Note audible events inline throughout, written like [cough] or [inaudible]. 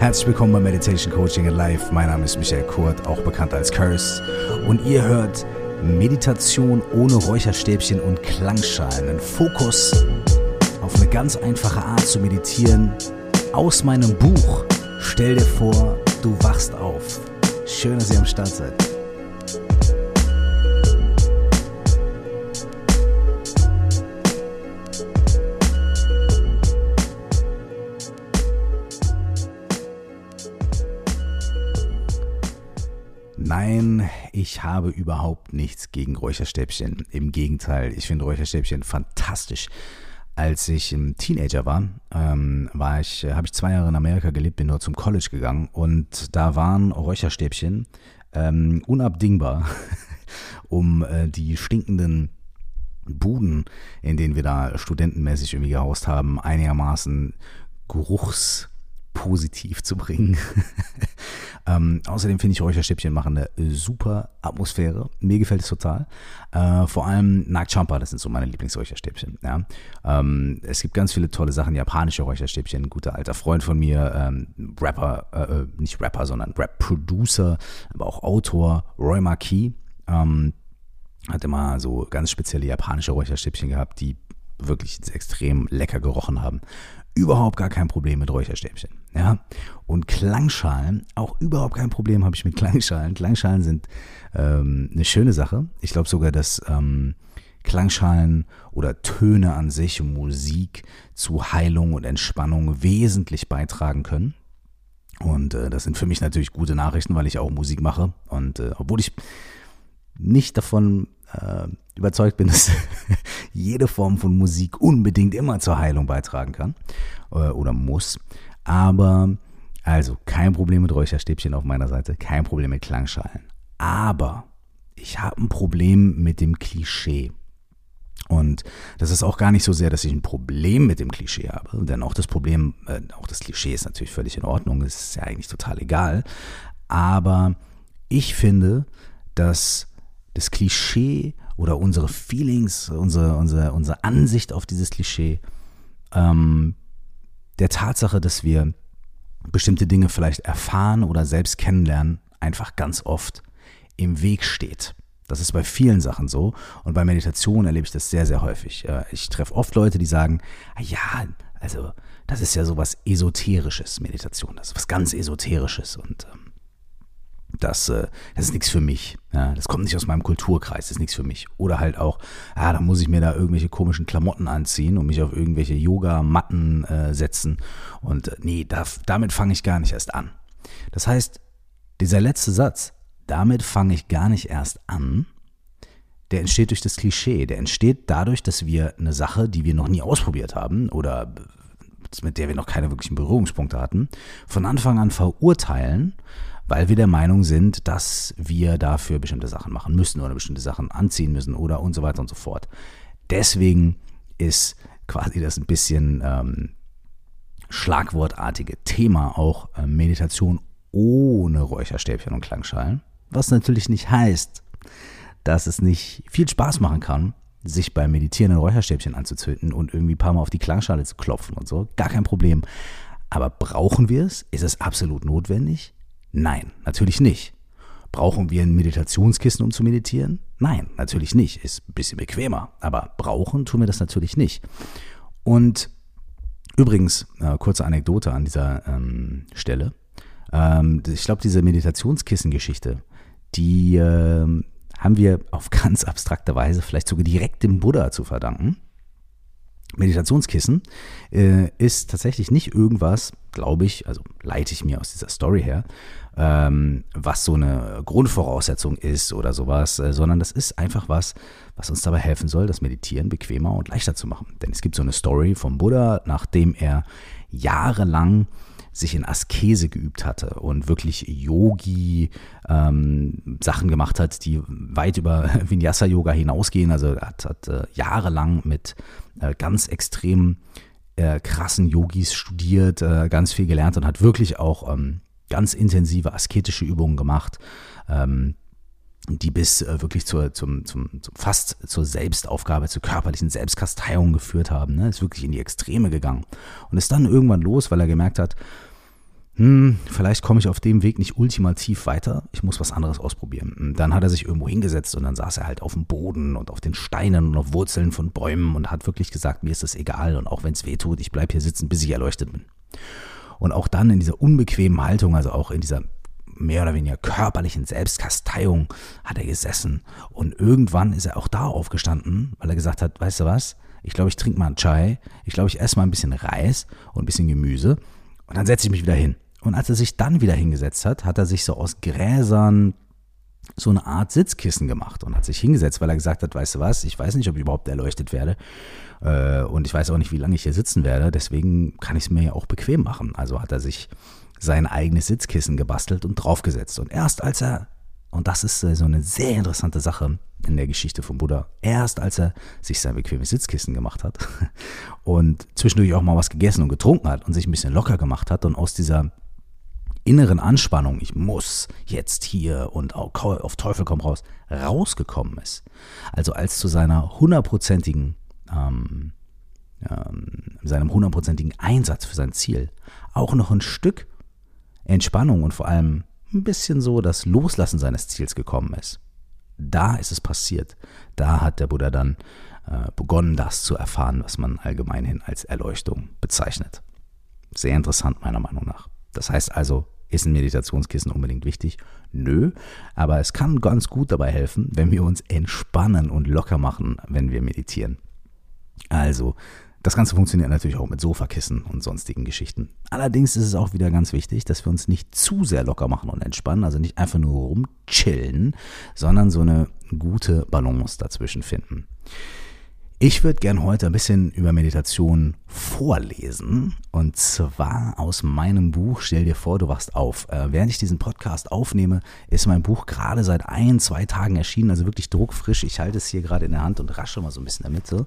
Herzlich willkommen bei Meditation Coaching in Life. Mein Name ist Michael Kurt, auch bekannt als Curse. Und ihr hört Meditation ohne Räucherstäbchen und Klangschalen. Ein Fokus auf eine ganz einfache Art zu meditieren aus meinem Buch. Stell dir vor, du wachst auf. Schön, dass ihr am Start seid. Ich habe überhaupt nichts gegen Räucherstäbchen. Im Gegenteil, ich finde Räucherstäbchen fantastisch. Als ich ein Teenager war, ähm, war ich, habe ich zwei Jahre in Amerika gelebt, bin dort zum College gegangen und da waren Räucherstäbchen ähm, unabdingbar, [laughs] um äh, die stinkenden Buden, in denen wir da studentenmäßig irgendwie gehaust haben, einigermaßen geruchspositiv zu bringen. [laughs] Ähm, außerdem finde ich Räucherstäbchen machen eine super Atmosphäre. Mir gefällt es total. Äh, vor allem Nagchampa, das sind so meine Lieblingsräucherstäbchen. Ja? Ähm, es gibt ganz viele tolle Sachen, japanische Räucherstäbchen. Ein guter alter Freund von mir, ähm, Rapper, äh, äh nicht Rapper, sondern Rap-Producer, aber auch Autor, Roy Marquis, ähm, hat immer so ganz spezielle japanische Räucherstäbchen gehabt, die wirklich extrem lecker gerochen haben überhaupt gar kein Problem mit Räucherstäbchen. Ja? Und Klangschalen, auch überhaupt kein Problem habe ich mit Klangschalen. Klangschalen sind ähm, eine schöne Sache. Ich glaube sogar, dass ähm, Klangschalen oder Töne an sich, Musik zu Heilung und Entspannung wesentlich beitragen können. Und äh, das sind für mich natürlich gute Nachrichten, weil ich auch Musik mache. Und äh, obwohl ich nicht davon äh, überzeugt bin, [laughs] dass jede Form von Musik unbedingt immer zur Heilung beitragen kann äh, oder muss. Aber also kein Problem mit Räucherstäbchen auf meiner Seite, kein Problem mit Klangschalen. Aber ich habe ein Problem mit dem Klischee. Und das ist auch gar nicht so sehr, dass ich ein Problem mit dem Klischee habe, denn auch das Problem, äh, auch das Klischee ist natürlich völlig in Ordnung, ist ja eigentlich total egal. Aber ich finde, dass das Klischee oder unsere Feelings, unsere, unsere, unsere Ansicht auf dieses Klischee, ähm, der Tatsache, dass wir bestimmte Dinge vielleicht erfahren oder selbst kennenlernen, einfach ganz oft im Weg steht. Das ist bei vielen Sachen so und bei Meditation erlebe ich das sehr, sehr häufig. Ich treffe oft Leute, die sagen, ah ja, also das ist ja sowas Esoterisches, Meditation, das ist was ganz Esoterisches und ähm, das, äh, das ist nichts für mich. Ja, das kommt nicht aus meinem Kulturkreis, das ist nichts für mich. Oder halt auch, ja, da muss ich mir da irgendwelche komischen Klamotten anziehen und mich auf irgendwelche Yoga-Matten äh, setzen. Und äh, nee, da, damit fange ich gar nicht erst an. Das heißt, dieser letzte Satz, damit fange ich gar nicht erst an, der entsteht durch das Klischee. Der entsteht dadurch, dass wir eine Sache, die wir noch nie ausprobiert haben oder mit der wir noch keine wirklichen Berührungspunkte hatten, von Anfang an verurteilen weil wir der Meinung sind, dass wir dafür bestimmte Sachen machen müssen oder bestimmte Sachen anziehen müssen oder und so weiter und so fort. Deswegen ist quasi das ein bisschen ähm, schlagwortartige Thema auch äh, Meditation ohne Räucherstäbchen und Klangschalen. Was natürlich nicht heißt, dass es nicht viel Spaß machen kann, sich beim Meditieren ein Räucherstäbchen anzuzünden und irgendwie ein paar Mal auf die Klangschale zu klopfen und so. Gar kein Problem. Aber brauchen wir es? Ist es absolut notwendig? Nein, natürlich nicht. Brauchen wir ein Meditationskissen, um zu meditieren? Nein, natürlich nicht. Ist ein bisschen bequemer. Aber brauchen tun wir das natürlich nicht. Und übrigens, äh, kurze Anekdote an dieser ähm, Stelle. Ähm, ich glaube, diese Meditationskissen-Geschichte, die äh, haben wir auf [laughs] ganz abstrakte Weise vielleicht sogar direkt dem Buddha zu verdanken. Meditationskissen äh, ist tatsächlich nicht irgendwas, glaube ich, also leite ich mir aus dieser Story her, ähm, was so eine Grundvoraussetzung ist oder sowas, äh, sondern das ist einfach was, was uns dabei helfen soll, das Meditieren bequemer und leichter zu machen. Denn es gibt so eine Story vom Buddha, nachdem er jahrelang sich in Askese geübt hatte und wirklich Yogi ähm, Sachen gemacht hat, die weit über [laughs] Vinyasa Yoga hinausgehen. Also hat, hat äh, jahrelang mit äh, ganz extrem äh, krassen Yogis studiert, äh, ganz viel gelernt und hat wirklich auch ähm, ganz intensive asketische Übungen gemacht. Ähm, die bis äh, wirklich zur, zum, zum, zum, fast zur Selbstaufgabe, zur körperlichen Selbstkasteiung geführt haben. Ne? Ist wirklich in die Extreme gegangen. Und ist dann irgendwann los, weil er gemerkt hat, hm, vielleicht komme ich auf dem Weg nicht ultimativ weiter, ich muss was anderes ausprobieren. Und dann hat er sich irgendwo hingesetzt und dann saß er halt auf dem Boden und auf den Steinen und auf Wurzeln von Bäumen und hat wirklich gesagt, mir ist das egal und auch wenn es weh tut, ich bleibe hier sitzen, bis ich erleuchtet bin. Und auch dann in dieser unbequemen Haltung, also auch in dieser mehr oder weniger körperlichen Selbstkasteiung hat er gesessen. Und irgendwann ist er auch da aufgestanden, weil er gesagt hat, weißt du was, ich glaube, ich trinke mal einen Chai, ich glaube, ich esse mal ein bisschen Reis und ein bisschen Gemüse und dann setze ich mich wieder hin. Und als er sich dann wieder hingesetzt hat, hat er sich so aus Gräsern so eine Art Sitzkissen gemacht und hat sich hingesetzt, weil er gesagt hat, weißt du was, ich weiß nicht, ob ich überhaupt erleuchtet werde äh, und ich weiß auch nicht, wie lange ich hier sitzen werde, deswegen kann ich es mir ja auch bequem machen. Also hat er sich sein eigenes Sitzkissen gebastelt und draufgesetzt. Und erst als er, und das ist äh, so eine sehr interessante Sache in der Geschichte von Buddha, erst als er sich sein bequemes Sitzkissen gemacht hat [laughs] und zwischendurch auch mal was gegessen und getrunken hat und sich ein bisschen locker gemacht hat und aus dieser inneren Anspannung, ich muss jetzt hier und auf Teufel komm raus, rausgekommen ist. Also als zu seiner hundertprozentigen, ähm, ähm, seinem hundertprozentigen Einsatz für sein Ziel auch noch ein Stück Entspannung und vor allem ein bisschen so das Loslassen seines Ziels gekommen ist. Da ist es passiert. Da hat der Buddha dann äh, begonnen, das zu erfahren, was man allgemeinhin als Erleuchtung bezeichnet. Sehr interessant meiner Meinung nach. Das heißt also, ist ein Meditationskissen unbedingt wichtig? Nö, aber es kann ganz gut dabei helfen, wenn wir uns entspannen und locker machen, wenn wir meditieren. Also das Ganze funktioniert natürlich auch mit Sofakissen und sonstigen Geschichten. Allerdings ist es auch wieder ganz wichtig, dass wir uns nicht zu sehr locker machen und entspannen, also nicht einfach nur rumchillen, sondern so eine gute Balance dazwischen finden. Ich würde gern heute ein bisschen über Meditation vorlesen und zwar aus meinem Buch Stell dir vor, du wachst auf. Äh, während ich diesen Podcast aufnehme, ist mein Buch gerade seit ein, zwei Tagen erschienen, also wirklich druckfrisch. Ich halte es hier gerade in der Hand und rasche mal so ein bisschen in der Mitte.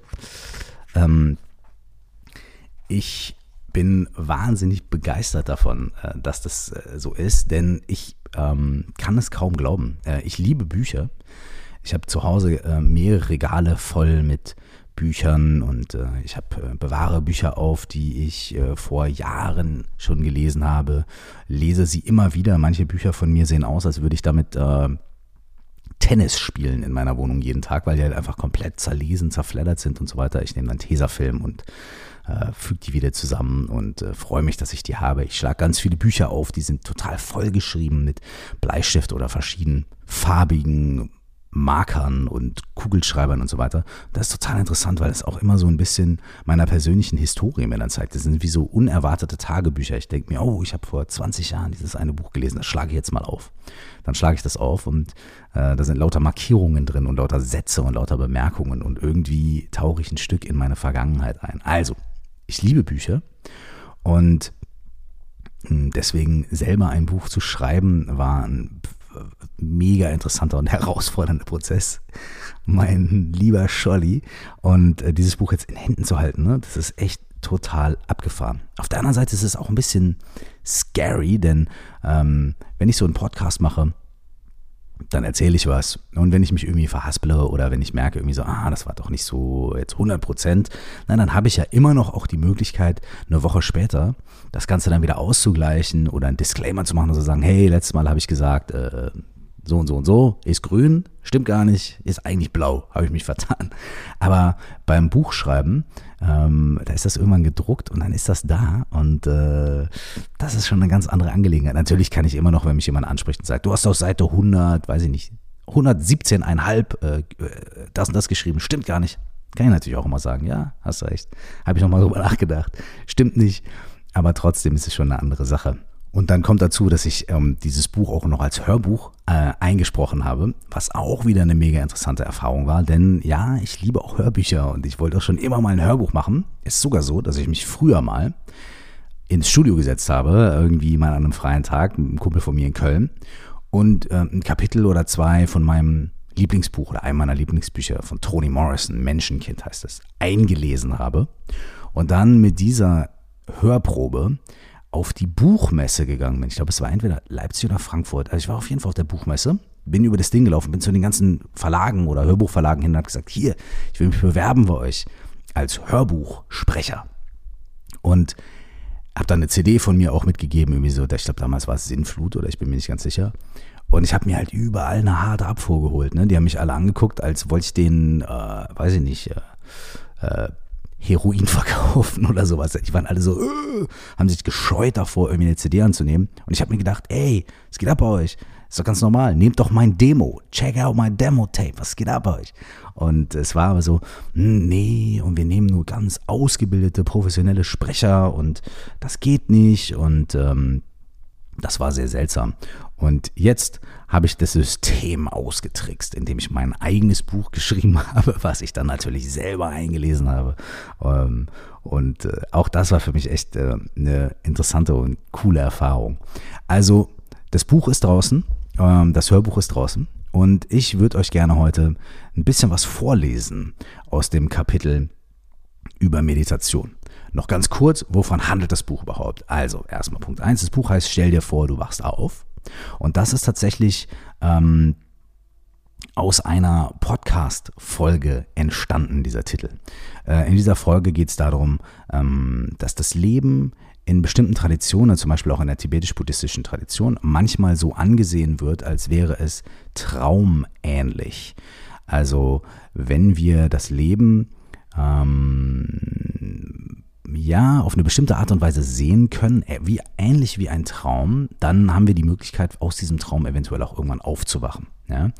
Ähm, ich bin wahnsinnig begeistert davon, äh, dass das äh, so ist, denn ich ähm, kann es kaum glauben. Äh, ich liebe Bücher. Ich habe zu Hause mehrere Regale voll mit Büchern und ich habe bewahre Bücher auf, die ich vor Jahren schon gelesen habe, lese sie immer wieder. Manche Bücher von mir sehen aus, als würde ich damit Tennis spielen in meiner Wohnung jeden Tag, weil die halt einfach komplett zerlesen, zerfleddert sind und so weiter. Ich nehme dann Tesafilm und äh, füge die wieder zusammen und äh, freue mich, dass ich die habe. Ich schlage ganz viele Bücher auf, die sind total vollgeschrieben mit Bleistift oder verschiedenen farbigen Markern und Kugelschreibern und so weiter. Das ist total interessant, weil es auch immer so ein bisschen meiner persönlichen Historie mir dann zeigt. Das sind wie so unerwartete Tagebücher. Ich denke mir, oh, ich habe vor 20 Jahren dieses eine Buch gelesen, das schlage ich jetzt mal auf. Dann schlage ich das auf und äh, da sind lauter Markierungen drin und lauter Sätze und lauter Bemerkungen und irgendwie tauche ich ein Stück in meine Vergangenheit ein. Also, ich liebe Bücher und hm, deswegen selber ein Buch zu schreiben war ein mega interessanter und [laughs] herausfordernder Prozess. Mein lieber Scholli. Und äh, dieses Buch jetzt in Händen zu halten, ne, das ist echt total abgefahren. Auf der anderen Seite ist es auch ein bisschen scary, denn ähm, wenn ich so einen Podcast mache, dann erzähle ich was. Und wenn ich mich irgendwie verhasple oder wenn ich merke irgendwie so, ah, das war doch nicht so jetzt 100 Prozent, dann habe ich ja immer noch auch die Möglichkeit, eine Woche später das Ganze dann wieder auszugleichen oder einen Disclaimer zu machen und zu sagen, hey, letztes Mal habe ich gesagt, äh, so und so und so, ist grün, stimmt gar nicht, ist eigentlich blau, habe ich mich vertan. Aber beim Buchschreiben, ähm, da ist das irgendwann gedruckt und dann ist das da und äh, das ist schon eine ganz andere Angelegenheit. Natürlich kann ich immer noch, wenn mich jemand anspricht und sagt, du hast auf Seite 100, weiß ich nicht, 117,5 äh, das und das geschrieben, stimmt gar nicht. Kann ich natürlich auch immer sagen, ja, hast recht. Habe ich nochmal drüber nachgedacht. Stimmt nicht, aber trotzdem ist es schon eine andere Sache. Und dann kommt dazu, dass ich ähm, dieses Buch auch noch als Hörbuch äh, eingesprochen habe, was auch wieder eine mega interessante Erfahrung war. Denn ja, ich liebe auch Hörbücher und ich wollte auch schon immer mal ein Hörbuch machen. Ist sogar so, dass ich mich früher mal ins Studio gesetzt habe, irgendwie mal an einem freien Tag, mit einem Kumpel von mir in Köln und äh, ein Kapitel oder zwei von meinem Lieblingsbuch oder einem meiner Lieblingsbücher von Toni Morrison, Menschenkind heißt es, eingelesen habe und dann mit dieser Hörprobe auf die Buchmesse gegangen bin. Ich glaube, es war entweder Leipzig oder Frankfurt. Also ich war auf jeden Fall auf der Buchmesse, bin über das Ding gelaufen, bin zu den ganzen Verlagen oder Hörbuchverlagen hin und habe gesagt, hier, ich will mich bewerben bei euch als Hörbuchsprecher. Und habe dann eine CD von mir auch mitgegeben, irgendwie so, ich glaube damals war es Sinnflut oder ich bin mir nicht ganz sicher. Und ich habe mir halt überall eine harte Abfuhr geholt. Ne? Die haben mich alle angeguckt, als wollte ich denen, äh, weiß ich nicht, äh, äh, Heroin verkaufen oder sowas. Die waren alle so, äh, haben sich gescheut davor, irgendwie eine CD anzunehmen. Und ich habe mir gedacht, ey, was geht ab bei euch? Ist doch ganz normal. Nehmt doch mein Demo. Check out my Demo-Tape. Was geht ab bei euch? Und es war aber so, hm, nee, und wir nehmen nur ganz ausgebildete, professionelle Sprecher und das geht nicht. Und ähm, das war sehr seltsam. Und jetzt habe ich das System ausgetrickst, indem ich mein eigenes Buch geschrieben [laughs] habe, was ich dann natürlich selber eingelesen habe. Ähm, und äh, auch das war für mich echt äh, eine interessante und coole Erfahrung. Also, das Buch ist draußen, ähm, das Hörbuch ist draußen. Und ich würde euch gerne heute ein bisschen was vorlesen aus dem Kapitel über Meditation. Noch ganz kurz, wovon handelt das Buch überhaupt? Also, erstmal Punkt 1. Das Buch heißt Stell dir vor, du wachst auf. Und das ist tatsächlich ähm, aus einer Podcast-Folge entstanden, dieser Titel. Äh, in dieser Folge geht es darum, ähm, dass das Leben in bestimmten Traditionen, zum Beispiel auch in der tibetisch-buddhistischen Tradition, manchmal so angesehen wird, als wäre es traumähnlich. Also wenn wir das Leben ähm, ja, auf eine bestimmte Art und Weise sehen können, äh, wie ähnlich wie ein Traum, dann haben wir die Möglichkeit, aus diesem Traum eventuell auch irgendwann aufzuwachen. Ja?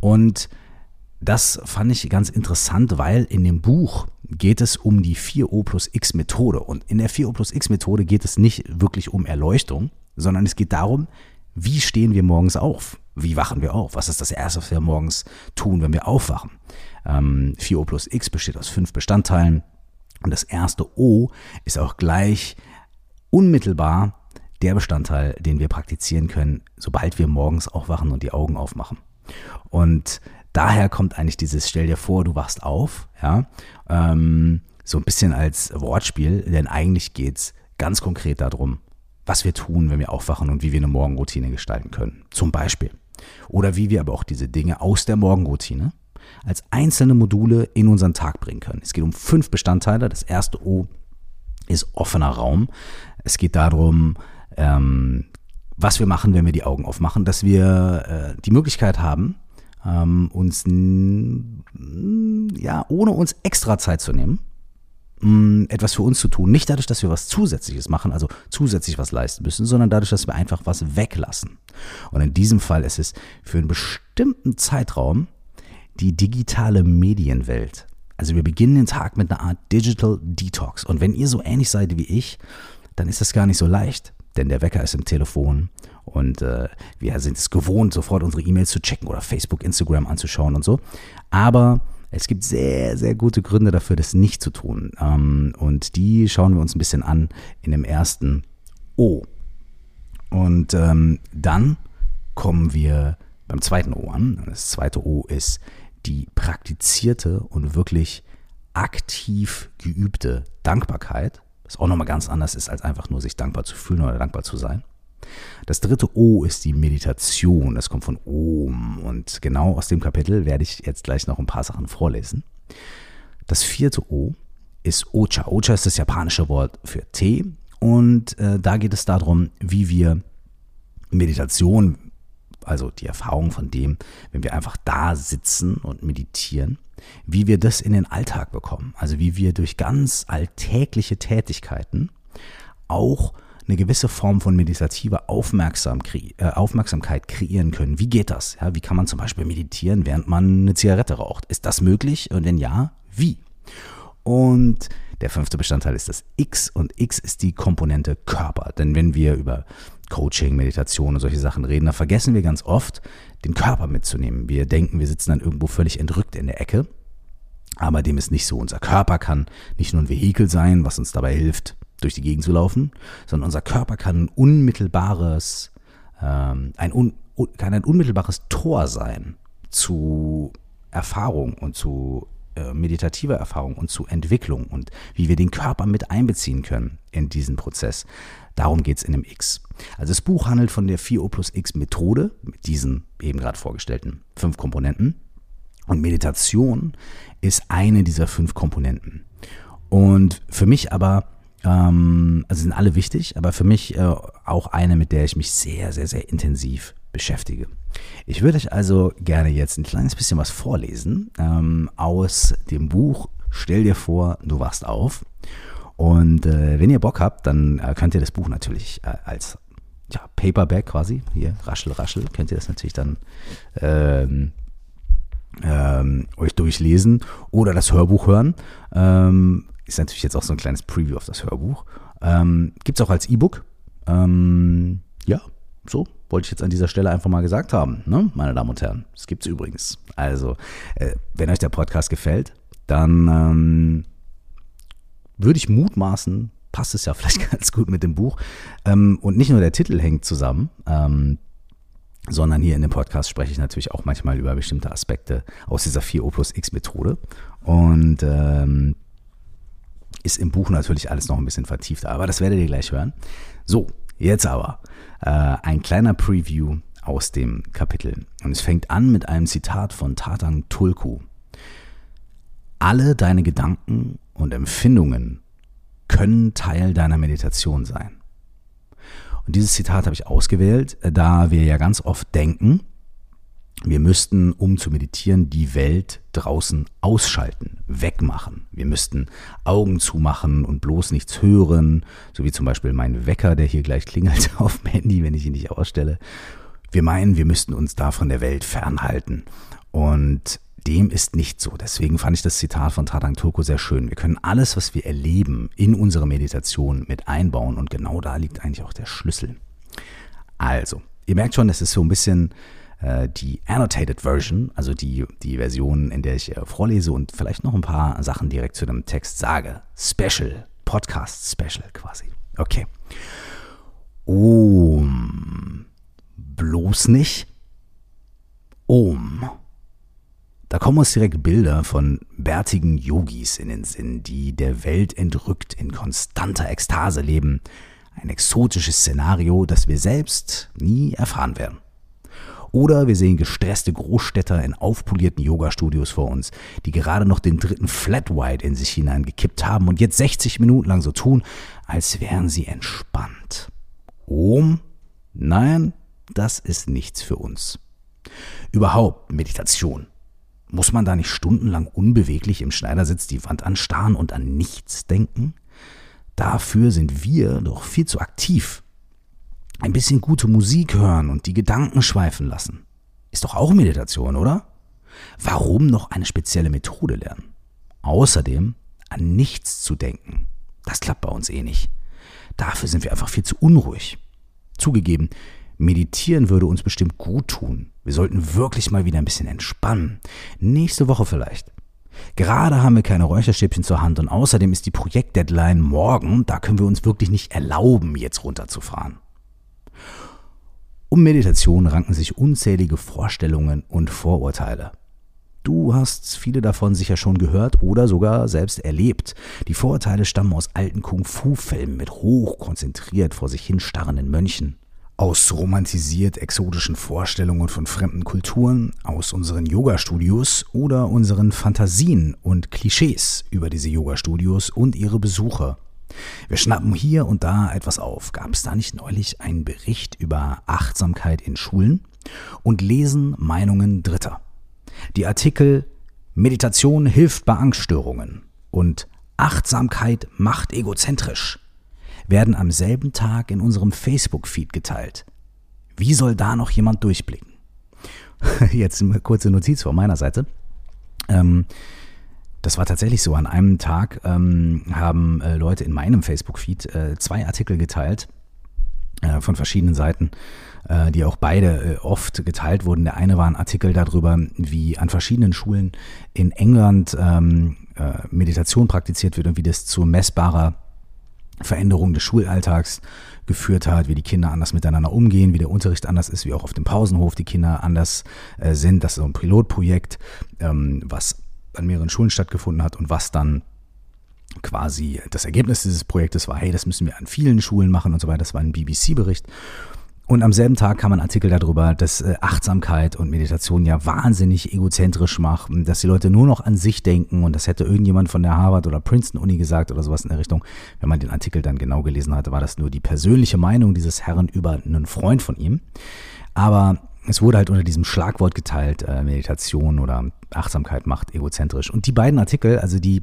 Und das fand ich ganz interessant, weil in dem Buch geht es um die 4O plus X Methode. Und in der 4O plus X Methode geht es nicht wirklich um Erleuchtung, sondern es geht darum, wie stehen wir morgens auf? Wie wachen wir auf? Was ist das Erste, was wir morgens tun, wenn wir aufwachen? Ähm, 4O plus X besteht aus fünf Bestandteilen. Und das erste O ist auch gleich unmittelbar der Bestandteil, den wir praktizieren können, sobald wir morgens aufwachen und die Augen aufmachen. Und daher kommt eigentlich dieses Stell dir vor, du wachst auf, ja, ähm, so ein bisschen als Wortspiel, denn eigentlich geht es ganz konkret darum, was wir tun, wenn wir aufwachen und wie wir eine Morgenroutine gestalten können. Zum Beispiel. Oder wie wir aber auch diese Dinge aus der Morgenroutine als einzelne Module in unseren Tag bringen können. Es geht um fünf Bestandteile. Das erste O ist offener Raum. Es geht darum, ähm, was wir machen, wenn wir die Augen aufmachen, dass wir äh, die Möglichkeit haben, ähm, uns ja ohne uns extra Zeit zu nehmen, etwas für uns zu tun. Nicht dadurch, dass wir was Zusätzliches machen, also zusätzlich was leisten müssen, sondern dadurch, dass wir einfach was weglassen. Und in diesem Fall ist es für einen bestimmten Zeitraum die digitale Medienwelt. Also wir beginnen den Tag mit einer Art Digital Detox. Und wenn ihr so ähnlich seid wie ich, dann ist das gar nicht so leicht. Denn der Wecker ist im Telefon und äh, wir sind es gewohnt, sofort unsere E-Mails zu checken oder Facebook, Instagram anzuschauen und so. Aber es gibt sehr, sehr gute Gründe dafür, das nicht zu tun. Ähm, und die schauen wir uns ein bisschen an in dem ersten O. Und ähm, dann kommen wir beim zweiten O an. Das zweite O ist die praktizierte und wirklich aktiv geübte Dankbarkeit, was auch nochmal ganz anders ist, als einfach nur sich dankbar zu fühlen oder dankbar zu sein. Das dritte O ist die Meditation, das kommt von Om und genau aus dem Kapitel werde ich jetzt gleich noch ein paar Sachen vorlesen. Das vierte O ist Ocha. Ocha ist das japanische Wort für Tee und äh, da geht es darum, wie wir Meditation also die Erfahrung von dem, wenn wir einfach da sitzen und meditieren, wie wir das in den Alltag bekommen. Also wie wir durch ganz alltägliche Tätigkeiten auch eine gewisse Form von meditativer Aufmerksam kre äh, Aufmerksamkeit kreieren können. Wie geht das? Ja, wie kann man zum Beispiel meditieren, während man eine Zigarette raucht? Ist das möglich? Und wenn ja, wie? Und der fünfte Bestandteil ist das X und X ist die Komponente Körper. Denn wenn wir über Coaching, Meditation und solche Sachen reden, da vergessen wir ganz oft, den Körper mitzunehmen. Wir denken, wir sitzen dann irgendwo völlig entrückt in der Ecke. Aber dem ist nicht so. Unser Körper kann nicht nur ein Vehikel sein, was uns dabei hilft, durch die Gegend zu laufen, sondern unser Körper kann ein unmittelbares, ähm, ein, un, kann ein unmittelbares Tor sein zu Erfahrung und zu äh, meditativer Erfahrung und zu Entwicklung und wie wir den Körper mit einbeziehen können in diesen Prozess. Darum geht es in dem X. Also das Buch handelt von der 4O plus X Methode mit diesen eben gerade vorgestellten fünf Komponenten. Und Meditation ist eine dieser fünf Komponenten. Und für mich aber Ähm, also sind alle wichtig, aber für mich äh, auch eine, mit der ich mich sehr, sehr, sehr intensiv beschäftige. Ich würde euch also gerne jetzt ein kleines bisschen was vorlesen ähm, aus dem Buch Stell dir vor, du wachst auf. Und äh, wenn ihr Bock habt, dann äh, könnt ihr das Buch natürlich äh, als ja, Paperback quasi, hier, raschel, raschel, könnt ihr das natürlich dann ähm, ähm, euch durchlesen oder das Hörbuch hören. Ähm, ist natürlich jetzt auch so ein kleines Preview auf das Hörbuch. Ähm, Gibt es auch als E-Book. Ähm, ja, so, wollte ich jetzt an dieser Stelle einfach mal gesagt haben, ne, meine Damen und Herren. Das gibt es übrigens. Also, äh, wenn euch der Podcast gefällt, dann ähm, würde ich mutmaßen, passt es ja vielleicht [laughs] ganz gut mit dem Buch. Ähm, und nicht nur der Titel hängt zusammen, ähm, sondern hier in dem Podcast spreche ich natürlich auch manchmal über bestimmte Aspekte aus dieser 4O plus X Methode. Und ähm, ist im Buch natürlich alles noch ein bisschen vertiefter, aber das werdet ihr gleich hören. So, jetzt aber äh, ein kleiner Preview aus dem Kapitel. Und es fängt an mit einem Zitat von Tatang Tulku. Alle deine Gedanken und Empfindungen können Teil deiner Meditation sein. Und dieses Zitat habe ich ausgewählt, da wir ja ganz oft denken, wir müssten, um zu meditieren, die Welt draußen ausschalten, wegmachen. Wir müssten Augen zumachen und bloß nichts hören, so wie zum Beispiel mein Wecker, der hier gleich klingelt [laughs] auf dem Handy, wenn ich ihn nicht ausstelle. Wir meinen, wir müssten uns da von der Welt fernhalten. Und dem ist nicht so. Deswegen fand ich das Zitat von Tatang Turko sehr schön. Wir können alles, was wir erleben, in unsere Meditation mit einbauen. Und genau da liegt eigentlich auch der Schlüssel. Also, ihr merkt schon, es ist so ein bisschen die Annotated Version, also die, die Version, in der ich äh, vorlese und vielleicht noch ein paar Sachen direkt zu dem Text sage. Special, Podcast Special quasi. Okay. Om. Bloß nicht. Om. Da kommen uns direkt Bilder von bärtigen Yogis in den Sinn, die der Welt entrückt in konstanter Ekstase leben. Ein exotisches Szenario, das wir selbst nie erfahren werden. Oder wir sehen gestresste Großstädter in aufpolierten Yoga-Studios vor uns, die gerade noch den dritten Flat White in sich hineingekippt haben und jetzt 60 Minuten lang so tun, als wären sie entspannt. Om? Nein, das ist nichts für uns. Überhaupt Meditation. Muss man da nicht stundenlang unbeweglich im Schneidersitz die Wand anstarren und an nichts denken? Dafür sind wir doch viel zu aktiv ein bisschen gute Musik hören und die Gedanken schweifen lassen. Ist doch auch Meditation, oder? Warum noch eine spezielle Methode lernen? Außerdem an nichts zu denken. Das klappt bei uns eh nicht. Dafür sind wir einfach viel zu unruhig. Zugegeben, meditieren würde uns bestimmt gut tun. Wir sollten wirklich mal wieder ein bisschen entspannen. Nächste Woche vielleicht. Gerade haben wir keine Räucherstäbchen zur Hand und außerdem ist die Projektdeadline morgen. Da können wir uns wirklich nicht erlauben, jetzt runterzufahren. Um Meditation ranken sich unzählige Vorstellungen und Vorurteile. Du hast viele davon sicher schon gehört oder sogar selbst erlebt. Die Vorurteile stammen aus alten Kung-Fu-Filmen mit hochkonzentriert vor sich hinstarrenden Mönchen, aus romantisiert exotischen Vorstellungen von fremden Kulturen, aus unseren Yoga-Studios oder unseren Fantasien und Klischees über diese Yoga-Studios und ihre Besucher. Wir schnappen hier und da etwas auf. Gab es da nicht neulich einen Bericht über Achtsamkeit in Schulen? Und lesen Meinungen Dritter. Die Artikel Meditation hilft bei Angststörungen und Achtsamkeit macht egozentrisch werden am selben Tag in unserem Facebook-Feed geteilt. Wie soll da noch jemand durchblicken? [laughs] Jetzt eine kurze Notiz von meiner Seite. Ähm, das war tatsächlich so. An einem Tag ähm, haben äh, Leute in meinem Facebook-Feed äh, zwei Artikel geteilt äh, von verschiedenen Seiten, äh, die auch beide äh, oft geteilt wurden. Der eine war ein Artikel darüber, wie an verschiedenen Schulen in England ähm, äh, Meditation praktiziert wird und wie das zu messbarer Veränderung des Schulalltags geführt hat, wie die Kinder anders miteinander umgehen, wie der Unterricht anders ist, wie auch auf dem Pausenhof die Kinder anders äh, sind. Das ist so ein Pilotprojekt, ähm, was an mehreren Schulen stattgefunden hat und was dann quasi das Ergebnis dieses Projektes war, hey, das müssen wir an vielen Schulen machen und so weiter. Das war ein BBC-Bericht. und am selben Tag kam ein Artikel darüber, dass äh, Achtsamkeit und Meditation ja wahnsinnig egozentrisch machen, dass die Leute nur noch an sich denken und das hätte irgendjemand von der Harvard oder Princeton Uni gesagt oder sowas in der Richtung. Wenn man den Artikel dann genau gelesen hatte, war das nur die persönliche Meinung dieses Herrn über einen Freund von ihm. Aber es wurde halt unter diesem Schlagwort geteilt, äh, Meditation oder Achtsamkeit macht egozentrisch. Und die beiden Artikel, also die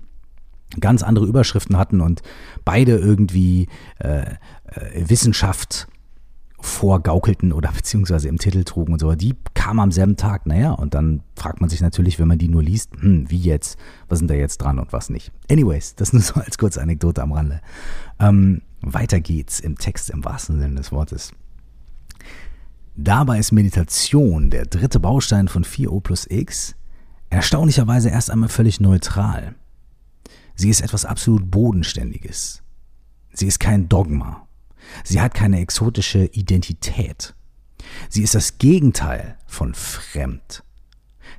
ganz andere Überschriften hatten und beide irgendwie äh, äh, Wissenschaft vorgaukelten oder [laughs] beziehungsweise im Titel trugen und so, die kamen am selben Tag. Naja, und dann fragt man sich natürlich, wenn man die nur liest, hm, wie jetzt, was sind da jetzt dran und was nicht. Anyways, das nur [laughs] so als kurze Anekdote am Rande. Ähm, weiter geht's im Text im wahrsten Sinne des Wortes. Dabei ist Meditation, der dritte Baustein von 4O plus X, erstaunlicherweise erst einmal völlig neutral. Sie ist etwas absolut Bodenständiges. Sie ist kein Dogma. Sie hat keine exotische Identität. Sie ist das Gegenteil von fremd,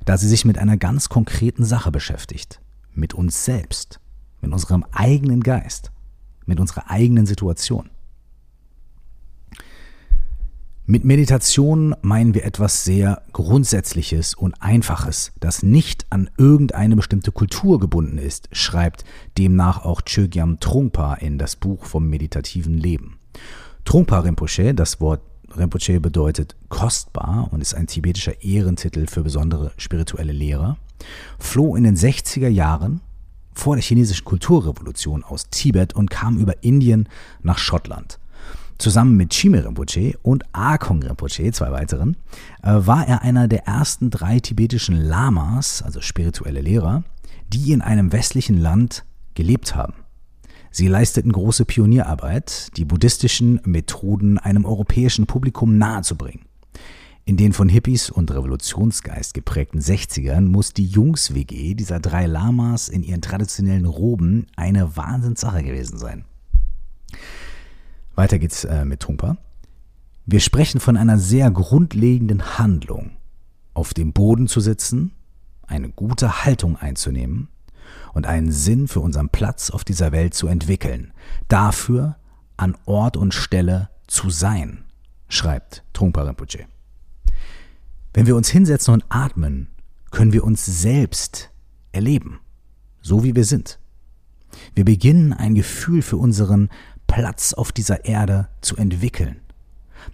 da sie sich mit einer ganz konkreten Sache beschäftigt, mit uns selbst, mit unserem eigenen Geist, mit unserer eigenen Situation. Mit Meditation meinen wir etwas sehr Grundsätzliches und Einfaches, das nicht an irgendeine bestimmte Kultur gebunden ist, schreibt demnach auch Chögyam Trungpa in das Buch vom meditativen Leben. Trungpa Rinpoche, das Wort Rinpoche bedeutet kostbar und ist ein tibetischer Ehrentitel für besondere spirituelle Lehrer, floh in den 60er Jahren vor der chinesischen Kulturrevolution aus Tibet und kam über Indien nach Schottland. Zusammen mit Chime Rinpoche und Akong Rinpoche, zwei weiteren, äh, war er einer der ersten drei tibetischen Lamas, also spirituelle Lehrer, die in einem westlichen Land gelebt haben. Sie leisteten große Pionierarbeit, die buddhistischen Methoden einem europäischen Publikum nahezubringen. In den von Hippies und Revolutionsgeist geprägten 60ern muss die Jungs-WG dieser drei Lamas in ihren traditionellen Roben eine Wahnsinnssache gewesen sein. Weiter geht's äh, mit Tumpa. Wir sprechen von einer sehr grundlegenden Handlung. Auf dem Boden zu sitzen, eine gute Haltung einzunehmen, und einen Sinn für unseren Platz auf dieser Welt zu entwickeln, dafür an Ort und Stelle zu sein, schreibt Trungpa Rinpoche. Wenn wir uns hinsetzen und atmen, können wir uns selbst erleben, so wie wir sind. Wir beginnen ein Gefühl für unseren Platz auf dieser Erde zu entwickeln.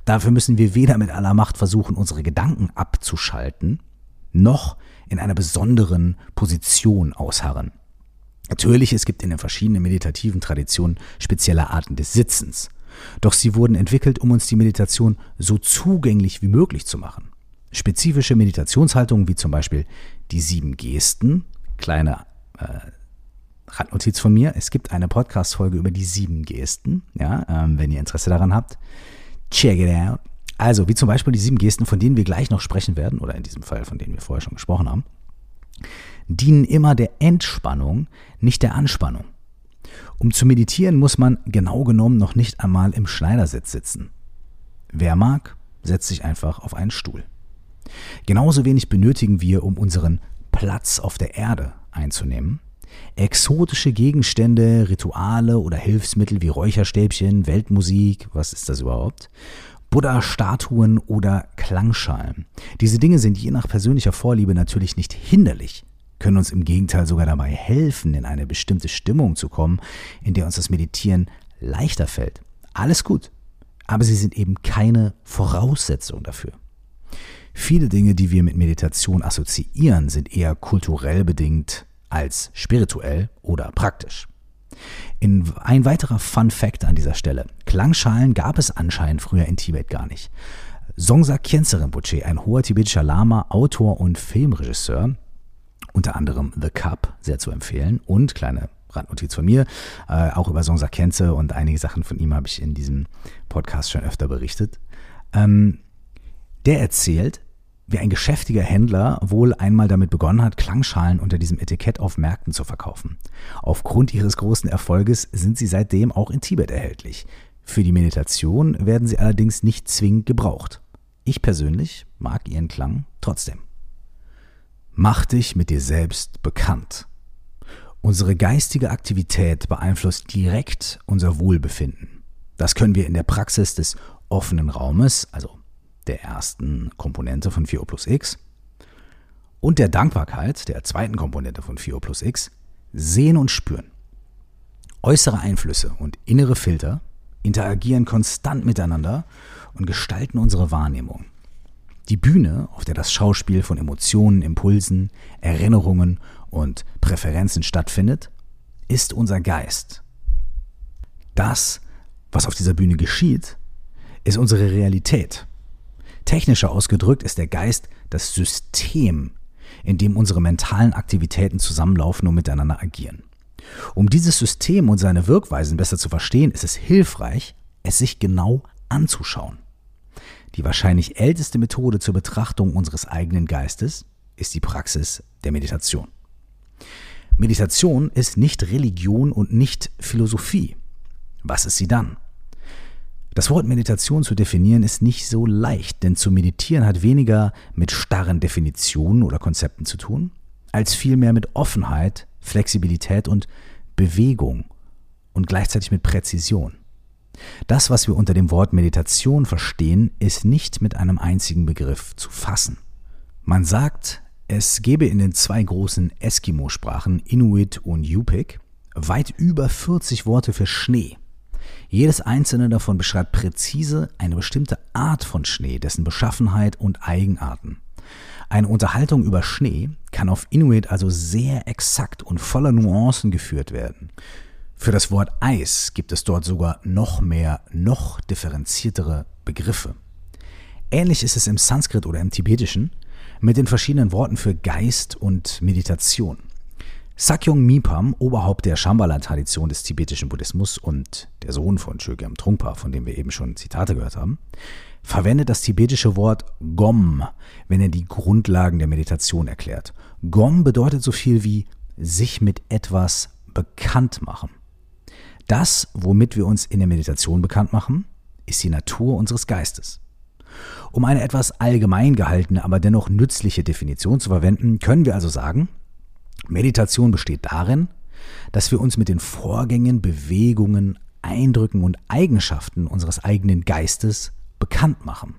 Dafür müssen wir weder mit aller Macht versuchen, unsere Gedanken abzuschalten, noch in einer besonderen Position ausharren. Natürlich, es gibt in den verschiedenen meditativen Traditionen spezielle Arten des Sitzens. Doch sie wurden entwickelt, um uns die Meditation so zugänglich wie möglich zu machen. Spezifische Meditationshaltungen wie zum Beispiel die sieben Gesten, kleine äh, Randnotiz von mir, es gibt eine Podcast-Folge über die sieben Gesten, ja, ähm, wenn ihr Interesse daran habt. Check it out. Also, wie zum Beispiel die sieben Gesten, von denen wir gleich noch sprechen werden, oder in diesem Fall, von denen wir vorher schon gesprochen haben dienen immer der Entspannung, nicht der Anspannung. Um zu meditieren, muss man genau genommen noch nicht einmal im Schneidersitz sitzen. Wer mag, setzt sich einfach auf einen Stuhl. Genauso wenig benötigen wir, um unseren Platz auf der Erde einzunehmen, exotische Gegenstände, Rituale oder Hilfsmittel wie Räucherstäbchen, Weltmusik, was ist das überhaupt? Buddha-Statuen oder Klangschalen. Diese Dinge sind je nach persönlicher Vorliebe natürlich nicht hinderlich, können uns im Gegenteil sogar dabei helfen, in eine bestimmte Stimmung zu kommen, in der uns das Meditieren leichter fällt. Alles gut, aber sie sind eben keine Voraussetzung dafür. Viele Dinge, die wir mit Meditation assoziieren, sind eher kulturell bedingt als spirituell oder praktisch. In ein weiterer Fun Fact an dieser Stelle. Klangschalen gab es anscheinend früher in Tibet gar nicht. Songsa Khyentse Rinpoche, ein hoher tibetischer Lama, Autor und Filmregisseur, unter anderem The Cup, sehr zu empfehlen. Und kleine Randnotiz von mir, äh, auch über Songsa Kenze und einige Sachen von ihm habe ich in diesem Podcast schon öfter berichtet. Ähm, der erzählt, wie ein geschäftiger Händler wohl einmal damit begonnen hat, Klangschalen unter diesem Etikett auf Märkten zu verkaufen. Aufgrund ihres großen Erfolges sind sie seitdem auch in Tibet erhältlich. Für die Meditation werden sie allerdings nicht zwingend gebraucht. Ich persönlich mag ihren Klang trotzdem. Mach dich mit dir selbst bekannt. Unsere geistige Aktivität beeinflusst direkt unser Wohlbefinden. Das können wir in der Praxis des offenen Raumes, also der ersten Komponente von 4O plus X, und der Dankbarkeit, der zweiten Komponente von 4O plus X, sehen und spüren. Äußere Einflüsse und innere Filter interagieren konstant miteinander und gestalten unsere Wahrnehmung. Die Bühne, auf der das Schauspiel von Emotionen, Impulsen, Erinnerungen und Präferenzen stattfindet, ist unser Geist. Das, was auf dieser Bühne geschieht, ist unsere Realität. Technischer ausgedrückt ist der Geist das System, in dem unsere mentalen Aktivitäten zusammenlaufen und miteinander agieren. Um dieses System und seine Wirkweisen besser zu verstehen, ist es hilfreich, es sich genau anzuschauen. Die wahrscheinlich älteste Methode zur Betrachtung unseres eigenen Geistes ist die Praxis der Meditation. Meditation ist nicht Religion und nicht Philosophie. Was ist sie dann? Das Wort Meditation zu definieren ist nicht so leicht, denn zu meditieren hat weniger mit starren Definitionen oder Konzepten zu tun, als vielmehr mit Offenheit, Flexibilität und Bewegung und gleichzeitig mit Präzision. Das, was wir unter dem Wort Meditation verstehen, ist nicht mit einem einzigen Begriff zu fassen. Man sagt, es gebe in den zwei großen Eskimo-Sprachen Inuit und Yupik weit über 40 Worte für Schnee. Jedes einzelne davon beschreibt präzise eine bestimmte Art von Schnee, dessen Beschaffenheit und Eigenarten. Eine Unterhaltung über Schnee kann auf Inuit also sehr exakt und voller Nuancen geführt werden. Für das Wort Eis gibt es dort sogar noch mehr, noch differenziertere Begriffe. Ähnlich ist es im Sanskrit oder im Tibetischen mit den verschiedenen Worten für Geist und Meditation. Sakyong Mipam, Oberhaupt der Shambhala-Tradition des tibetischen Buddhismus und der Sohn von Chogyam Trungpa, von dem wir eben schon Zitate gehört haben, verwendet das tibetische Wort Gom, wenn er die Grundlagen der Meditation erklärt. Gom bedeutet so viel wie sich mit etwas bekannt machen. Das, womit wir uns in der Meditation bekannt machen, ist die Natur unseres Geistes. Um eine etwas allgemein gehaltene, aber dennoch nützliche Definition zu verwenden, können wir also sagen, Meditation besteht darin, dass wir uns mit den Vorgängen, Bewegungen, Eindrücken und Eigenschaften unseres eigenen Geistes bekannt machen.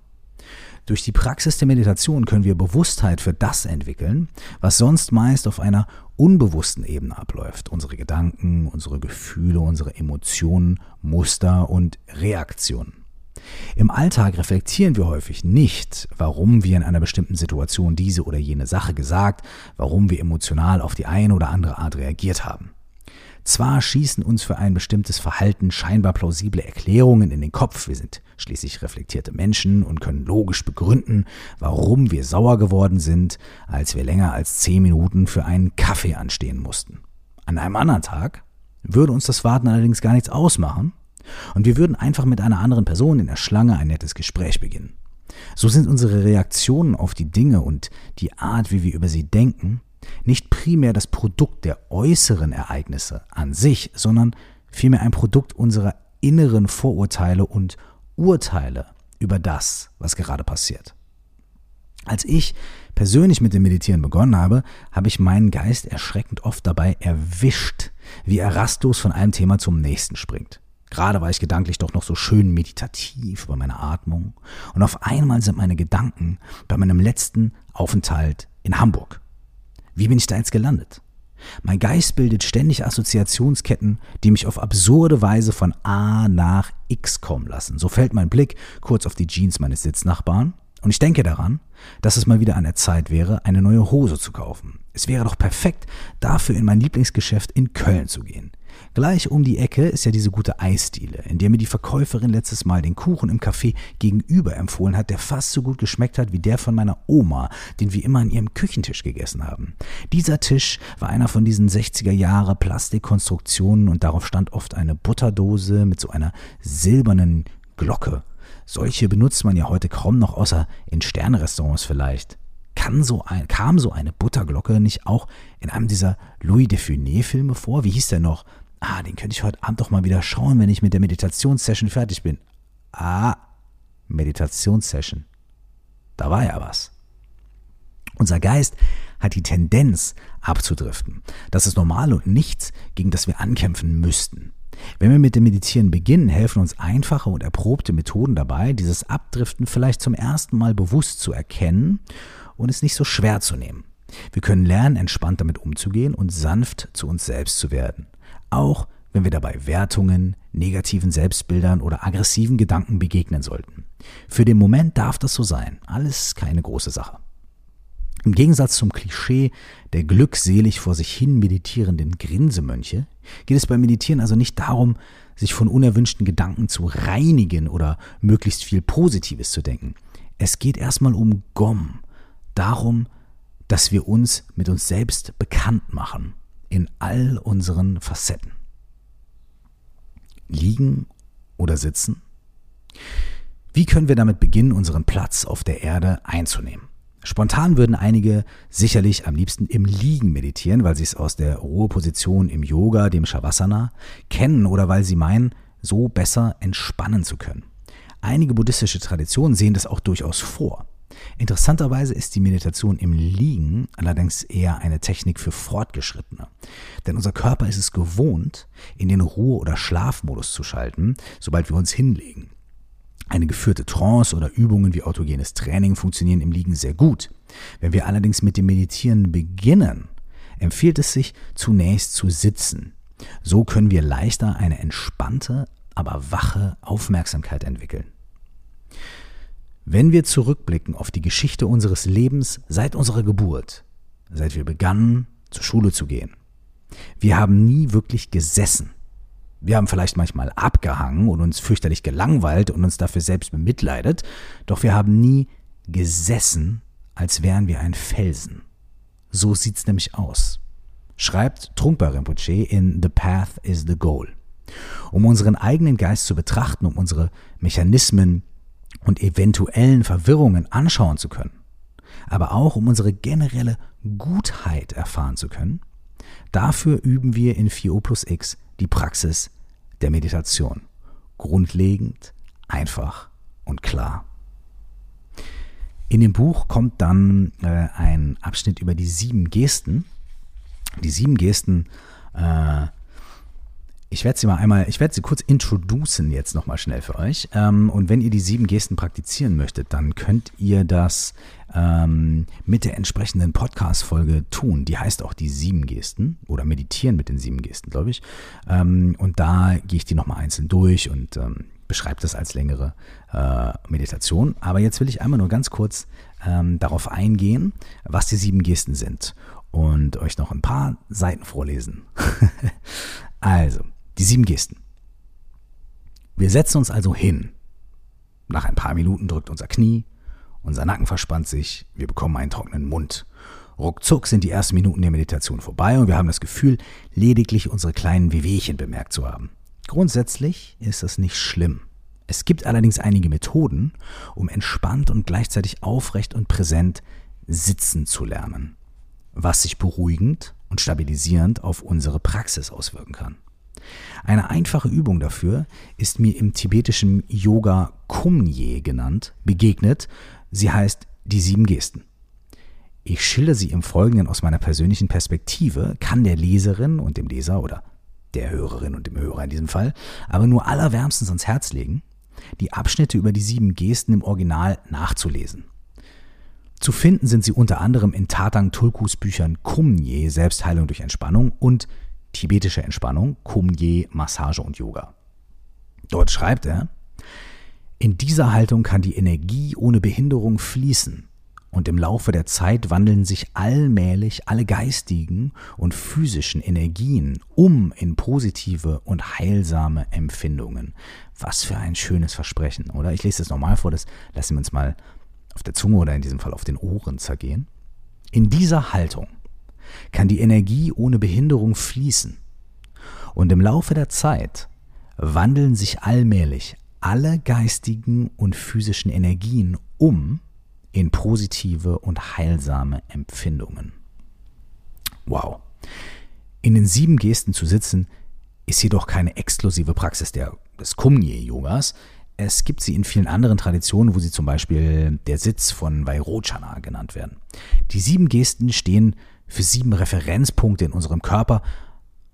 Durch die Praxis der Meditation können wir Bewusstheit für das entwickeln, was sonst meist auf einer unbewussten Ebene abläuft. Unsere Gedanken, unsere Gefühle, unsere Emotionen, Muster und Reaktionen. Im Alltag reflektieren wir häufig nicht, warum wir in einer bestimmten Situation diese oder jene Sache gesagt, warum wir emotional auf die eine oder andere Art reagiert haben. Zwar schießen uns für ein bestimmtes Verhalten scheinbar plausible Erklärungen in den Kopf, wir sind schließlich reflektierte Menschen und können logisch begründen, warum wir sauer geworden sind, als wir länger als zehn Minuten für einen Kaffee anstehen mussten. An einem anderen Tag würde uns das Warten allerdings gar nichts ausmachen und wir würden einfach mit einer anderen Person in der Schlange ein nettes Gespräch beginnen. So sind unsere Reaktionen auf die Dinge und die Art, wie wir über sie denken, nicht primär das Produkt der äußeren Ereignisse an sich, sondern vielmehr ein Produkt unserer inneren Vorurteile und Urteile über das, was gerade passiert. Als ich persönlich mit dem Meditieren begonnen habe, habe ich meinen Geist erschreckend oft dabei erwischt, wie er rastlos von einem Thema zum nächsten springt. Gerade war ich gedanklich doch noch so schön meditativ über meine Atmung. Und auf einmal sind meine Gedanken bei meinem letzten Aufenthalt in Hamburg. Wie bin ich da jetzt gelandet? Mein Geist bildet ständig Assoziationsketten, die mich auf absurde Weise von A nach X kommen lassen. So fällt mein Blick kurz auf die Jeans meines Sitznachbarn und ich denke daran, dass es mal wieder an der Zeit wäre, eine neue Hose zu kaufen. Es wäre doch perfekt, dafür in mein Lieblingsgeschäft in Köln zu gehen. Gleich um die Ecke ist ja diese gute Eisdiele, in der mir die Verkäuferin letztes Mal den Kuchen im Café gegenüber empfohlen hat, der fast so gut geschmeckt hat wie der von meiner Oma, den wir immer an ihrem Küchentisch gegessen haben. Dieser Tisch war einer von diesen 60er Jahre Plastikkonstruktionen und darauf stand oft eine Butterdose mit so einer silbernen Glocke. Solche benutzt man ja heute kaum noch, außer in Sternrestaurants vielleicht. Kann so ein, kam so eine Butterglocke nicht auch in einem dieser Louis de Funès-Filme vor? Wie hieß der noch? Ah, den könnte ich heute Abend doch mal wieder schauen, wenn ich mit der Meditationssession fertig bin. Ah, Meditationssession. Da war ja was. Unser Geist hat die Tendenz abzudriften. Das ist normal und nichts, gegen das wir ankämpfen müssten. Wenn wir mit dem Meditieren beginnen, helfen uns einfache und erprobte Methoden dabei, dieses Abdriften vielleicht zum ersten Mal bewusst zu erkennen und es nicht so schwer zu nehmen. Wir können lernen, entspannt damit umzugehen und sanft zu uns selbst zu werden. Auch wenn wir dabei Wertungen, negativen Selbstbildern oder aggressiven Gedanken begegnen sollten. Für den Moment darf das so sein. Alles keine große Sache. Im Gegensatz zum Klischee der glückselig vor sich hin meditierenden Grinsemönche geht es beim Meditieren also nicht darum, sich von unerwünschten Gedanken zu reinigen oder möglichst viel Positives zu denken. Es geht erstmal um Gom, darum, dass wir uns mit uns selbst bekannt machen in all unseren Facetten. Liegen oder sitzen? Wie können wir damit beginnen, unseren Platz auf der Erde einzunehmen? Spontan würden einige sicherlich am liebsten im Liegen meditieren, weil sie es aus der Ruheposition im Yoga, dem Shavasana, kennen oder weil sie meinen, so besser entspannen zu können. Einige buddhistische Traditionen sehen das auch durchaus vor. Interessanterweise ist die Meditation im Liegen allerdings eher eine Technik für Fortgeschrittene. Denn unser Körper ist es gewohnt, in den Ruhe- oder Schlafmodus zu schalten, sobald wir uns hinlegen. Eine geführte Trance oder Übungen wie autogenes Training funktionieren im Liegen sehr gut. Wenn wir allerdings mit dem Meditieren beginnen, empfiehlt es sich zunächst zu sitzen. So können wir leichter eine entspannte, aber wache Aufmerksamkeit entwickeln. Wenn wir zurückblicken auf die Geschichte unseres Lebens seit unserer Geburt, seit wir begannen, zur Schule zu gehen, wir haben nie wirklich gesessen. Wir haben vielleicht manchmal abgehangen und uns fürchterlich gelangweilt und uns dafür selbst bemitleidet, doch wir haben nie gesessen, als wären wir ein Felsen. So sieht's nämlich aus. Schreibt Trungpa Rinpoche in The Path is the Goal. Um unseren eigenen Geist zu betrachten, um unsere Mechanismen und eventuellen Verwirrungen anschauen zu können, aber auch um unsere generelle Gutheit erfahren zu können, dafür üben wir in 4O plus X die Praxis der Meditation. Grundlegend, einfach und klar. In dem Buch kommt dann äh, ein Abschnitt über die sieben Gesten. Die sieben Gesten, äh, ich werde sie mal einmal, ich werde sie kurz introducen jetzt nochmal schnell für euch. Ähm, und wenn ihr die sieben Gesten praktizieren möchtet, dann könnt ihr das ähm, mit der entsprechenden Podcast-Folge tun. Die heißt auch die sieben Gesten oder meditieren mit den sieben Gesten, glaube ich. Ähm, und da gehe ich die nochmal einzeln durch und ähm, beschreibe das als längere äh, Meditation. Aber jetzt will ich einmal nur ganz kurz ähm, darauf eingehen, was die sieben Gesten sind und euch noch ein paar Seiten vorlesen. [laughs] also, die sieben Gesten. Wir setzen uns also hin. Nach ein paar Minuten drückt unser Knie, unser Nacken verspannt sich, wir bekommen einen trockenen Mund. Ruckzuck sind die ersten Minuten der Meditation vorbei und wir haben das Gefühl, lediglich unsere kleinen Wehwehchen bemerkt zu haben. Grundsätzlich ist das nicht schlimm. Es gibt allerdings einige Methoden, um entspannt und gleichzeitig aufrecht und präsent sitzen zu lernen, was sich beruhigend und stabilisierend auf unsere Praxis auswirken kann. Eine einfache Übung dafür ist mir im tibetischen Yoga Kumye genannt, begegnet. Sie heißt die sieben Gesten. Ich schilder sie im Folgenden aus meiner persönlichen Perspektive, kann der Leserin und dem Leser oder der Hörerin und dem Hörer in diesem Fall aber nur allerwärmstens ans Herz legen, die Abschnitte über die sieben Gesten im Original nachzulesen. Zu finden sind sie unter anderem in Tatang Tulkus Büchern Kumye, Selbstheilung durch Entspannung und tibetische Entspannung, Kumye, Massage und Yoga. Dort schreibt er, in dieser Haltung kann die Energie ohne Behinderung fließen und im Laufe der Zeit wandeln sich allmählich alle geistigen und physischen Energien um in positive und heilsame Empfindungen. Was für ein schönes Versprechen, oder? Ich lese das nochmal vor, das lassen wir uns mal auf der Zunge oder in diesem Fall auf den Ohren zergehen. In dieser Haltung kann die Energie ohne Behinderung fließen. Und im Laufe der Zeit wandeln sich allmählich alle geistigen und physischen Energien um in positive und heilsame Empfindungen. Wow. In den sieben Gesten zu sitzen, ist jedoch keine exklusive Praxis der, des Kumye-Yogas. Es gibt sie in vielen anderen Traditionen, wo sie zum Beispiel der Sitz von Vairochana genannt werden. Die sieben Gesten stehen für sieben Referenzpunkte in unserem Körper,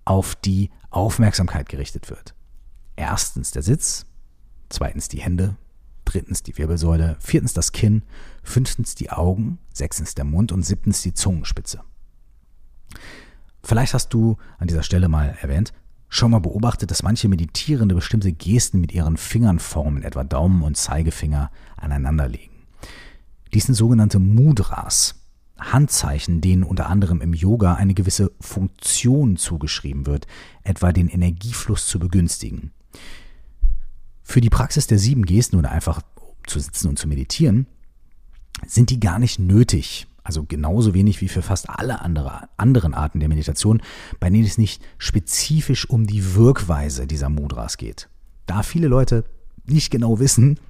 auf die Aufmerksamkeit gerichtet wird. Erstens der Sitz, zweitens die Hände, drittens die Wirbelsäule, viertens das Kinn, fünftens die Augen, sechstens der Mund und siebtens die Zungenspitze. Vielleicht hast du an dieser Stelle mal erwähnt, schon mal beobachtet, dass manche Meditierende bestimmte Gesten mit ihren Fingern formen, etwa Daumen und Zeigefinger aneinanderlegen. Dies sind sogenannte Mudras, Handzeichen, denen unter anderem im Yoga eine gewisse Funktion zugeschrieben wird, etwa den Energiefluss zu begünstigen. Für die Praxis der sieben Gesten oder einfach zu sitzen und zu meditieren, sind die gar nicht nötig. Also genauso wenig wie für fast alle andere, anderen Arten der Meditation, bei denen es nicht spezifisch um die Wirkweise dieser Mudras geht. Da viele Leute nicht genau wissen,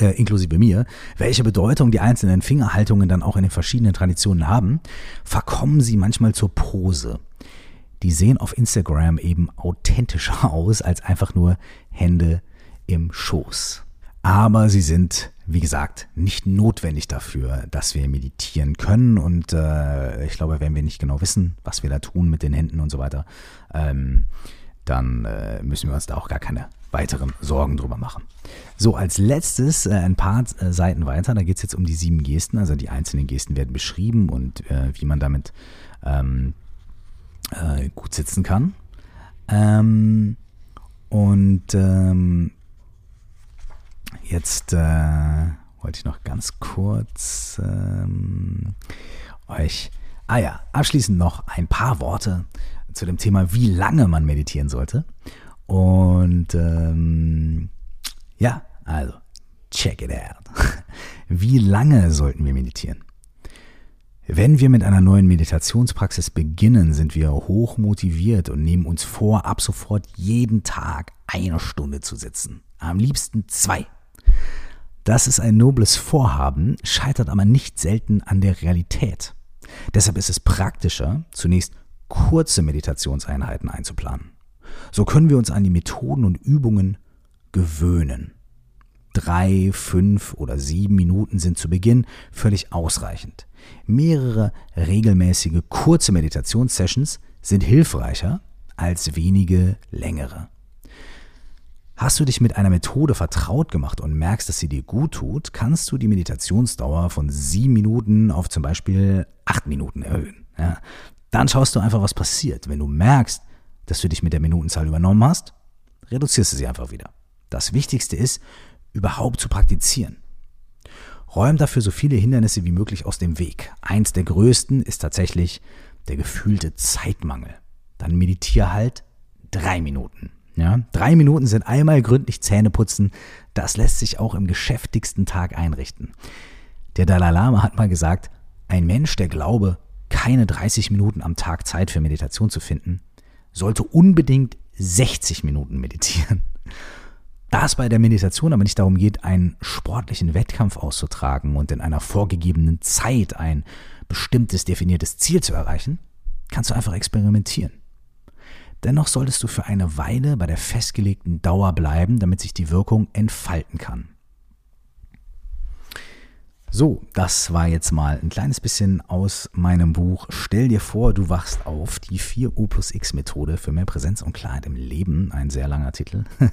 äh, inklusive mir, welche Bedeutung die einzelnen Fingerhaltungen dann auch in den verschiedenen Traditionen haben, verkommen sie manchmal zur Pose. Die sehen auf Instagram eben authentischer [laughs] aus als einfach nur Hände im Schoß. Aber sie sind, wie gesagt, nicht notwendig dafür, dass wir meditieren können. Und äh, ich glaube, wenn wir nicht genau wissen, was wir da tun mit den Händen und so weiter, ähm, dann äh, müssen wir uns da auch gar keine weiteren Sorgen drüber machen. So, als letztes äh, ein paar äh, Seiten weiter, da geht es jetzt um die sieben Gesten, also die einzelnen Gesten werden beschrieben und äh, wie man damit ähm, äh, gut sitzen kann. Ähm, und ähm, jetzt äh, wollte ich noch ganz kurz ähm, euch, ah ja, abschließend noch ein paar Worte zu dem Thema, wie lange man meditieren sollte. Und ähm, ja, also, check it out. [laughs] Wie lange sollten wir meditieren? Wenn wir mit einer neuen Meditationspraxis beginnen, sind wir hoch motiviert und nehmen uns vor, ab sofort jeden Tag eine Stunde zu sitzen. Am liebsten zwei. Das ist ein nobles Vorhaben, scheitert aber nicht selten an der Realität. Deshalb ist es praktischer, zunächst kurze Meditationseinheiten einzuplanen. So können wir uns an die Methoden und Übungen gewöhnen. Drei, fünf oder sieben Minuten sind zu Beginn völlig ausreichend. Mehrere regelmäßige kurze Meditationssessions sind hilfreicher als wenige längere. Hast du dich mit einer Methode vertraut gemacht und merkst, dass sie dir gut tut, kannst du die Meditationsdauer von sieben Minuten auf zum Beispiel acht Minuten erhöhen. Ja, dann schaust du einfach, was passiert. Wenn du merkst, dass du dich mit der Minutenzahl übernommen hast, reduzierst du sie einfach wieder. Das Wichtigste ist, überhaupt zu praktizieren. Räum dafür so viele Hindernisse wie möglich aus dem Weg. Eins der größten ist tatsächlich der gefühlte Zeitmangel. Dann meditiere halt drei Minuten. Ja, drei Minuten sind einmal gründlich Zähne putzen. Das lässt sich auch im geschäftigsten Tag einrichten. Der Dalai Lama hat mal gesagt, ein Mensch, der glaube, keine 30 Minuten am Tag Zeit für Meditation zu finden, sollte unbedingt 60 Minuten meditieren. Da es bei der Meditation aber nicht darum geht, einen sportlichen Wettkampf auszutragen und in einer vorgegebenen Zeit ein bestimmtes definiertes Ziel zu erreichen, kannst du einfach experimentieren. Dennoch solltest du für eine Weile bei der festgelegten Dauer bleiben, damit sich die Wirkung entfalten kann. So, das war jetzt mal ein kleines bisschen aus meinem Buch Stell dir vor, du wachst auf, die 4U plus X Methode für mehr Präsenz und Klarheit im Leben. Ein sehr langer Titel. [laughs]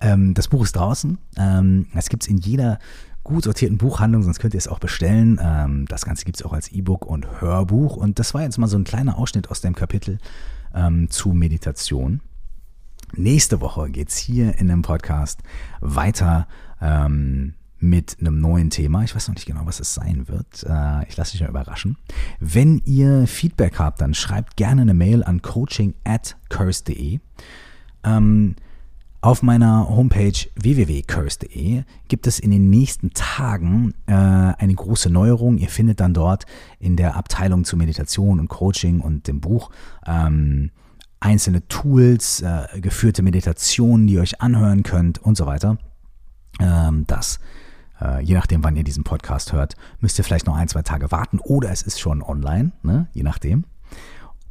Ähm, das Buch ist draußen. Ähm, es gibt es in jeder gut sortierten Buchhandlung, sonst könnt ihr es auch bestellen. Ähm, das Ganze gibt es auch als E-Book und Hörbuch. Und das war jetzt mal so ein kleiner Ausschnitt aus dem Kapitel zu Meditation. Nächste Woche geht es hier in dem Podcast weiter mit einem neuen Thema. Ich weiß noch nicht genau, was es sein wird. Äh, ich lasse mich mal überraschen. Wenn ihr Feedback habt, dann schreibt gerne eine Mail an coaching at curse.de. Ähm, auf meiner Homepage www.curse.de gibt es in den nächsten Tagen äh, eine große Neuerung. Ihr findet dann dort in der Abteilung zu Meditation und Coaching und dem Buch ähm, einzelne Tools, äh, geführte Meditationen, die ihr euch anhören könnt und so weiter. Ähm, das äh, je nachdem, wann ihr diesen Podcast hört, müsst ihr vielleicht noch ein, zwei Tage warten oder es ist schon online, ne? je nachdem.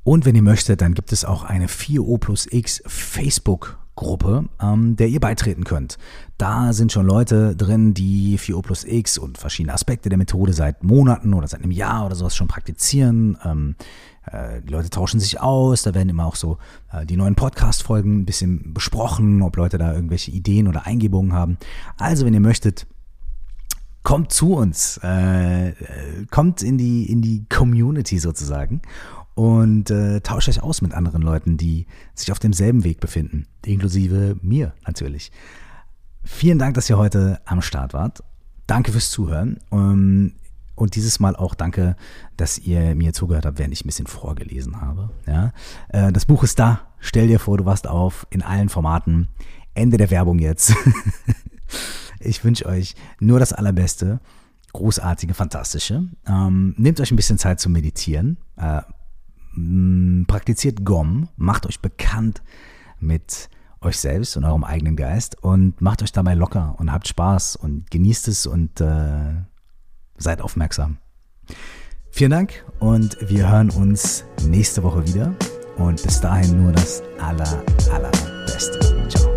Und wenn ihr möchtet, dann gibt es auch eine 4O plus X Facebook Gruppe, ähm, der ihr beitreten könnt. Da sind schon Leute drin, die 4O plus X und verschiedene Aspekte der Methode seit Monaten oder seit einem Jahr oder sowas schon praktizieren. Ähm, äh, die Leute tauschen sich aus, da werden immer auch so äh, die neuen Podcast-Folgen ein bisschen besprochen, ob Leute da irgendwelche Ideen oder Eingebungen haben. Also, wenn ihr möchtet, kommt zu uns, äh, kommt in die, in die Community sozusagen und äh, tauscht euch aus mit anderen Leuten, die sich auf demselben Weg befinden, inklusive mir natürlich. Vielen Dank, dass ihr heute am Start wart. Danke fürs Zuhören. Um, und dieses Mal auch danke, dass ihr mir zugehört habt, während ich ein bisschen vorgelesen habe. Ja? Äh, das Buch ist da. Stell dir vor, du warst auf in allen Formaten. Ende der Werbung jetzt. [laughs] ich wünsche euch nur das Allerbeste. Großartige, fantastische. Ähm, nehmt euch ein bisschen Zeit zu meditieren. Äh, praktiziert GOM. Macht euch bekannt mit euch selbst und eurem eigenen Geist und macht euch dabei locker und habt Spaß und genießt es und äh, seid aufmerksam. Vielen Dank und wir hören uns nächste Woche wieder. Und bis dahin nur das aller, allerbeste.